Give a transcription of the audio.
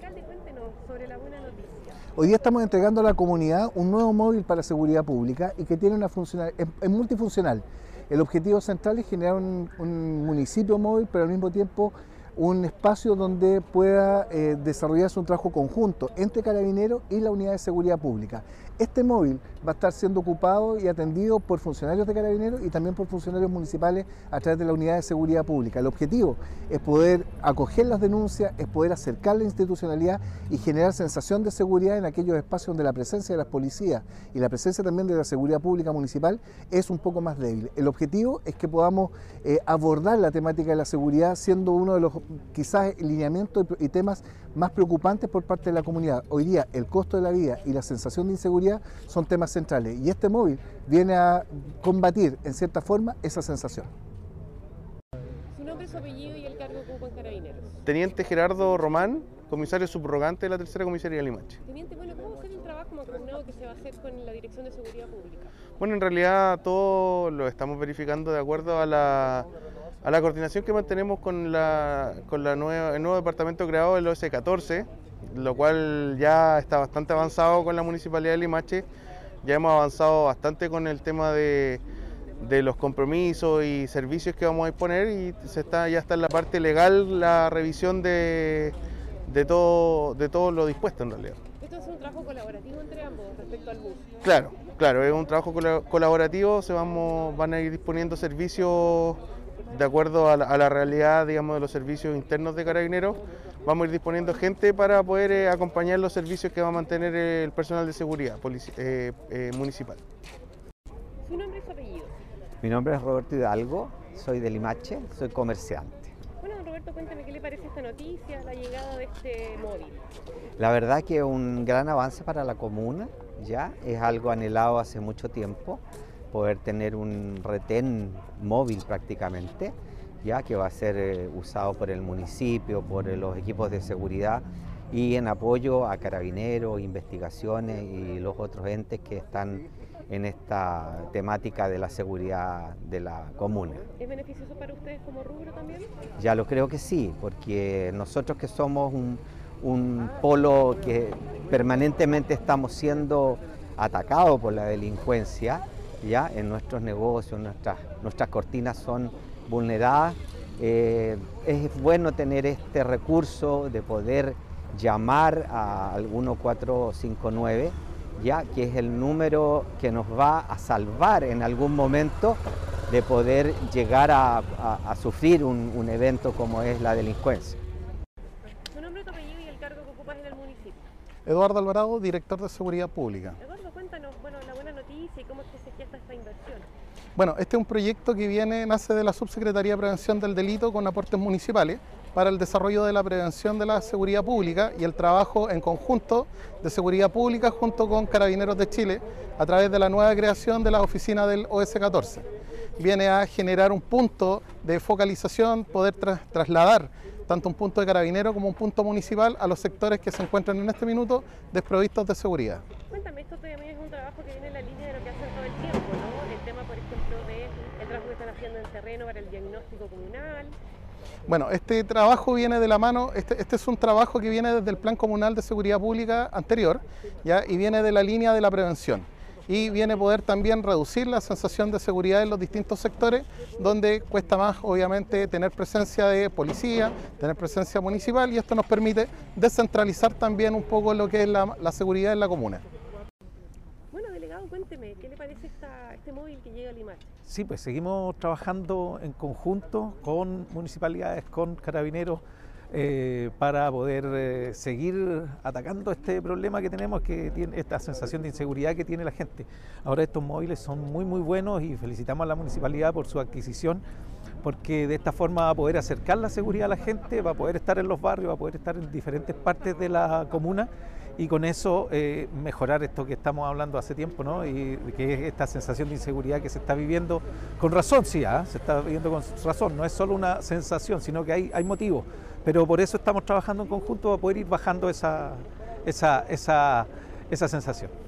cuéntenos sobre la buena noticia. Hoy día estamos entregando a la comunidad un nuevo móvil para seguridad pública y que tiene una funcionalidad, es, multifuncional. El objetivo central es generar un municipio móvil, pero al mismo tiempo un espacio donde pueda eh, desarrollarse un trabajo conjunto entre carabineros y la unidad de seguridad pública. Este móvil va a estar siendo ocupado y atendido por funcionarios de carabineros y también por funcionarios municipales a través de la unidad de seguridad pública. El objetivo es poder acoger las denuncias, es poder acercar la institucionalidad y generar sensación de seguridad en aquellos espacios donde la presencia de las policías y la presencia también de la seguridad pública municipal es un poco más débil. El objetivo es que podamos eh, abordar la temática de la seguridad siendo uno de los quizás lineamientos y temas más preocupantes por parte de la comunidad. Hoy día el costo de la vida y la sensación de inseguridad son temas centrales y este móvil viene a combatir en cierta forma esa sensación. Su nombre, su apellido y el cargo que ocupa en Carabineros. Teniente Gerardo Román, comisario subrogante de la tercera comisaría de Limache. Teniente, bueno, ¿cómo va a ser el trabajo que se va a hacer con la Dirección de Seguridad Pública? Bueno, en realidad todo lo estamos verificando de acuerdo a la a la coordinación que mantenemos con, la, con la nueva, el nuevo departamento creado, el OS14, lo cual ya está bastante avanzado con la Municipalidad de Limache. Ya hemos avanzado bastante con el tema de, los compromisos y servicios que vamos a disponer y se está, ya está en la parte legal la revisión de, de, todo, de todo lo dispuesto en realidad. ¿Esto es un trabajo colaborativo entre ambos respecto al bus? Claro, claro, es un trabajo colaborativo, se vamos, van a ir disponiendo servicios de acuerdo a la, realidad digamos, de los servicios internos de carabineros, vamos a ir disponiendo gente para poder eh, acompañar los servicios que va a mantener el personal de seguridad eh, eh, municipal. ¿Su nombre apellido? Mi nombre es Roberto Hidalgo, soy de Limache, soy comerciante. Bueno, Roberto, cuéntame qué le parece esta noticia, la llegada de este móvil. La verdad que es un gran avance para la comuna, ya es algo anhelado hace mucho tiempo poder tener un retén móvil prácticamente, ya que va a ser eh, usado por el municipio, por los equipos de seguridad y en apoyo a carabineros, investigaciones y los otros entes que están en esta temática de la seguridad de la comuna. ¿Es beneficioso para ustedes como rubro también? Ya lo creo que sí, porque nosotros que somos un, un polo que permanentemente estamos siendo atacados por la delincuencia, ya en nuestros negocios, nuestras, nuestras cortinas son vulneradas. Eh, es bueno tener este recurso de poder llamar al 1459, ya que es el número que nos va a salvar en algún momento de poder llegar a, sufrir un, un, evento como es la delincuencia. ¿Su nombre, tu apellido y el cargo que ocupas en el municipio? Eduardo Alvarado, director de Seguridad Pública. Eduardo, cuéntanos bueno, la buena noticia y cómo se gesta esta inversión. Bueno, este es un proyecto que viene, nace de la Subsecretaría de Prevención del Delito con aportes municipales para el desarrollo de la prevención de la seguridad pública y el trabajo en conjunto de seguridad pública junto con Carabineros de Chile a través de la nueva creación de la oficina del OS14. Viene a generar un punto de focalización, poder trasladar tanto un punto de carabinero como un punto municipal a los sectores que se encuentran en este minuto desprovistos de seguridad. Cuéntame, esto también es un trabajo que viene en la línea de lo que hacen todo el tiempo, ¿no? El tema, por ejemplo, del que están haciendo en terreno para el diagnóstico comunal. Bueno, este trabajo viene de la mano, este, este, es un trabajo que viene desde el Plan Comunal de Seguridad Pública anterior y viene de la línea de la prevención y viene poder también reducir la sensación de seguridad en los distintos sectores donde cuesta más obviamente tener presencia de policía, tener presencia municipal y esto nos permite descentralizar también un poco lo que es la, seguridad en la comuna. Bueno, delegado, cuénteme, ¿qué le parece este móvil que llega a Limache? Sí, pues seguimos trabajando en conjunto con municipalidades, con carabineros, eh, para poder eh, seguir atacando este problema que tenemos, que tiene esta sensación de inseguridad que tiene la gente. Ahora estos móviles son muy muy buenos y felicitamos a la municipalidad por su adquisición, porque de esta forma va a poder acercar la seguridad a la gente, va a poder estar en los barrios, va a poder estar en diferentes partes de la comuna y con eso eh, mejorar esto que estamos hablando hace tiempo, ¿no? Y que es esta sensación de inseguridad que se está viviendo con razón, sí, ¿ah? se está viviendo con razón, no es solo una sensación, sino que hay, hay motivos. Pero por eso estamos trabajando en conjunto para poder ir bajando esa, esa, esa, esa sensación.